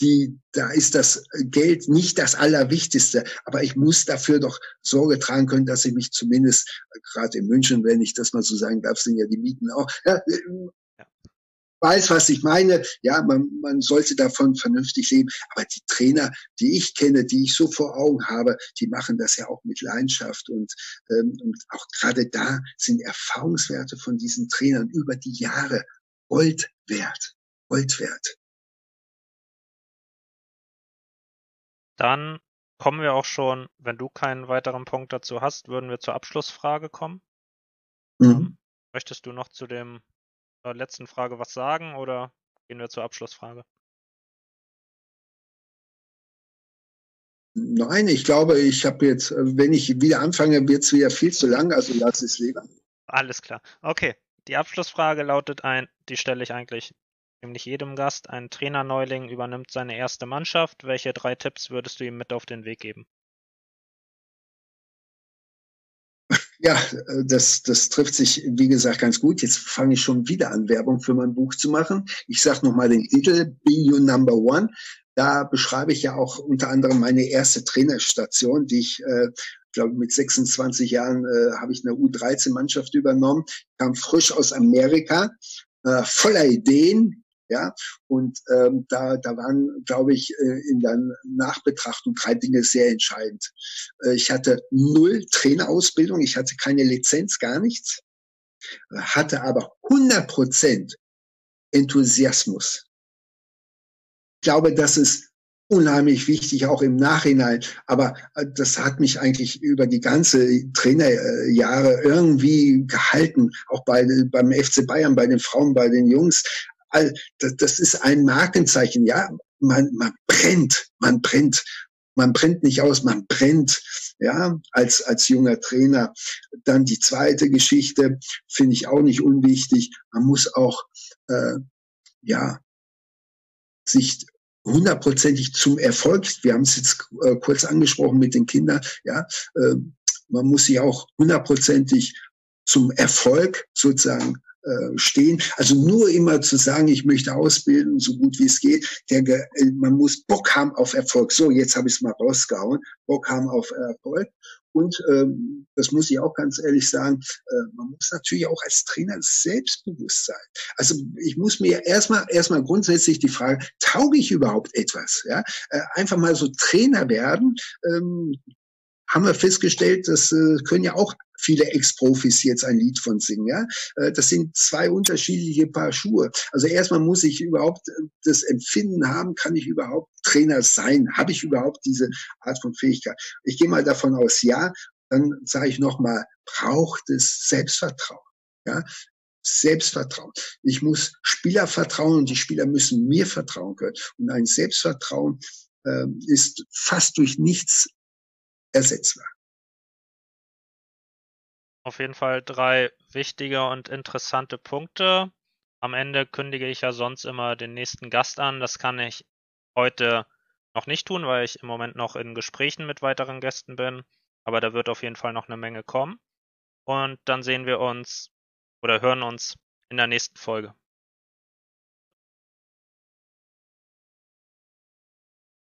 die, da ist das Geld nicht das Allerwichtigste, aber ich muss dafür doch Sorge tragen können, dass ich mich zumindest, äh, gerade in München, wenn ich das mal so sagen darf, sind ja die Mieten auch, ja, äh, weiß, was ich meine. Ja, man, man sollte davon vernünftig leben. Aber die Trainer, die ich kenne, die ich so vor Augen habe, die machen das ja auch mit Leidenschaft. Und, ähm, und auch gerade da sind Erfahrungswerte von diesen Trainern über die Jahre Gold wert. Gold wert. Dann kommen wir auch schon, wenn du keinen weiteren Punkt dazu hast, würden wir zur Abschlussfrage kommen. Mhm. Ähm, möchtest du noch zu dem äh, letzten Frage was sagen oder gehen wir zur Abschlussfrage? Nein, ich glaube, ich habe jetzt, äh, wenn ich wieder anfange, wird es wieder viel zu lang, also lass es lieber. Alles klar. Okay. Die Abschlussfrage lautet ein, die stelle ich eigentlich nämlich jedem Gast. Ein Trainerneuling übernimmt seine erste Mannschaft. Welche drei Tipps würdest du ihm mit auf den Weg geben? Ja, das, das trifft sich, wie gesagt, ganz gut. Jetzt fange ich schon wieder an, Werbung für mein Buch zu machen. Ich sage nochmal den Titel, Be You Number One. Da beschreibe ich ja auch unter anderem meine erste Trainerstation, die ich, äh, glaube mit 26 Jahren äh, habe ich eine U13-Mannschaft übernommen, kam frisch aus Amerika, äh, voller Ideen, ja, und ähm, da, da waren, glaube ich, äh, in der Nachbetrachtung drei Dinge sehr entscheidend. Äh, ich hatte null Trainerausbildung, ich hatte keine Lizenz, gar nichts, hatte aber 100 Prozent Enthusiasmus. Ich glaube, das ist unheimlich wichtig, auch im Nachhinein. Aber äh, das hat mich eigentlich über die ganze Trainerjahre irgendwie gehalten, auch bei, beim FC Bayern, bei den Frauen, bei den Jungs das ist ein Markenzeichen. Ja, man, man brennt, man brennt. Man brennt nicht aus, man brennt, ja, als, als junger Trainer. Dann die zweite Geschichte finde ich auch nicht unwichtig. Man muss auch, äh, ja, sich hundertprozentig zum Erfolg, wir haben es jetzt äh, kurz angesprochen mit den Kindern, ja, äh, man muss sich auch hundertprozentig zum Erfolg sozusagen stehen. Also nur immer zu sagen, ich möchte ausbilden, so gut wie es geht. Der, äh, man muss Bock haben auf Erfolg. So, jetzt habe ich es mal rausgehauen. Bock haben auf Erfolg. Und ähm, das muss ich auch ganz ehrlich sagen, äh, man muss natürlich auch als Trainer selbstbewusst sein. Also ich muss mir erstmal erstmal grundsätzlich die Frage, tauge ich überhaupt etwas? Ja? Äh, einfach mal so Trainer werden. Ähm, haben wir festgestellt, das äh, können ja auch viele Ex-Profis jetzt ein Lied von singen. Ja? Äh, das sind zwei unterschiedliche Paar Schuhe. Also erstmal muss ich überhaupt äh, das Empfinden haben, kann ich überhaupt Trainer sein? Habe ich überhaupt diese Art von Fähigkeit? Ich gehe mal davon aus, ja. Dann sage ich nochmal, braucht es Selbstvertrauen. Ja, Selbstvertrauen. Ich muss Spieler vertrauen und die Spieler müssen mir vertrauen können. Und ein Selbstvertrauen äh, ist fast durch nichts ersetzbar. Auf jeden Fall drei wichtige und interessante Punkte. Am Ende kündige ich ja sonst immer den nächsten Gast an. Das kann ich heute noch nicht tun, weil ich im Moment noch in Gesprächen mit weiteren Gästen bin. Aber da wird auf jeden Fall noch eine Menge kommen. Und dann sehen wir uns oder hören uns in der nächsten Folge.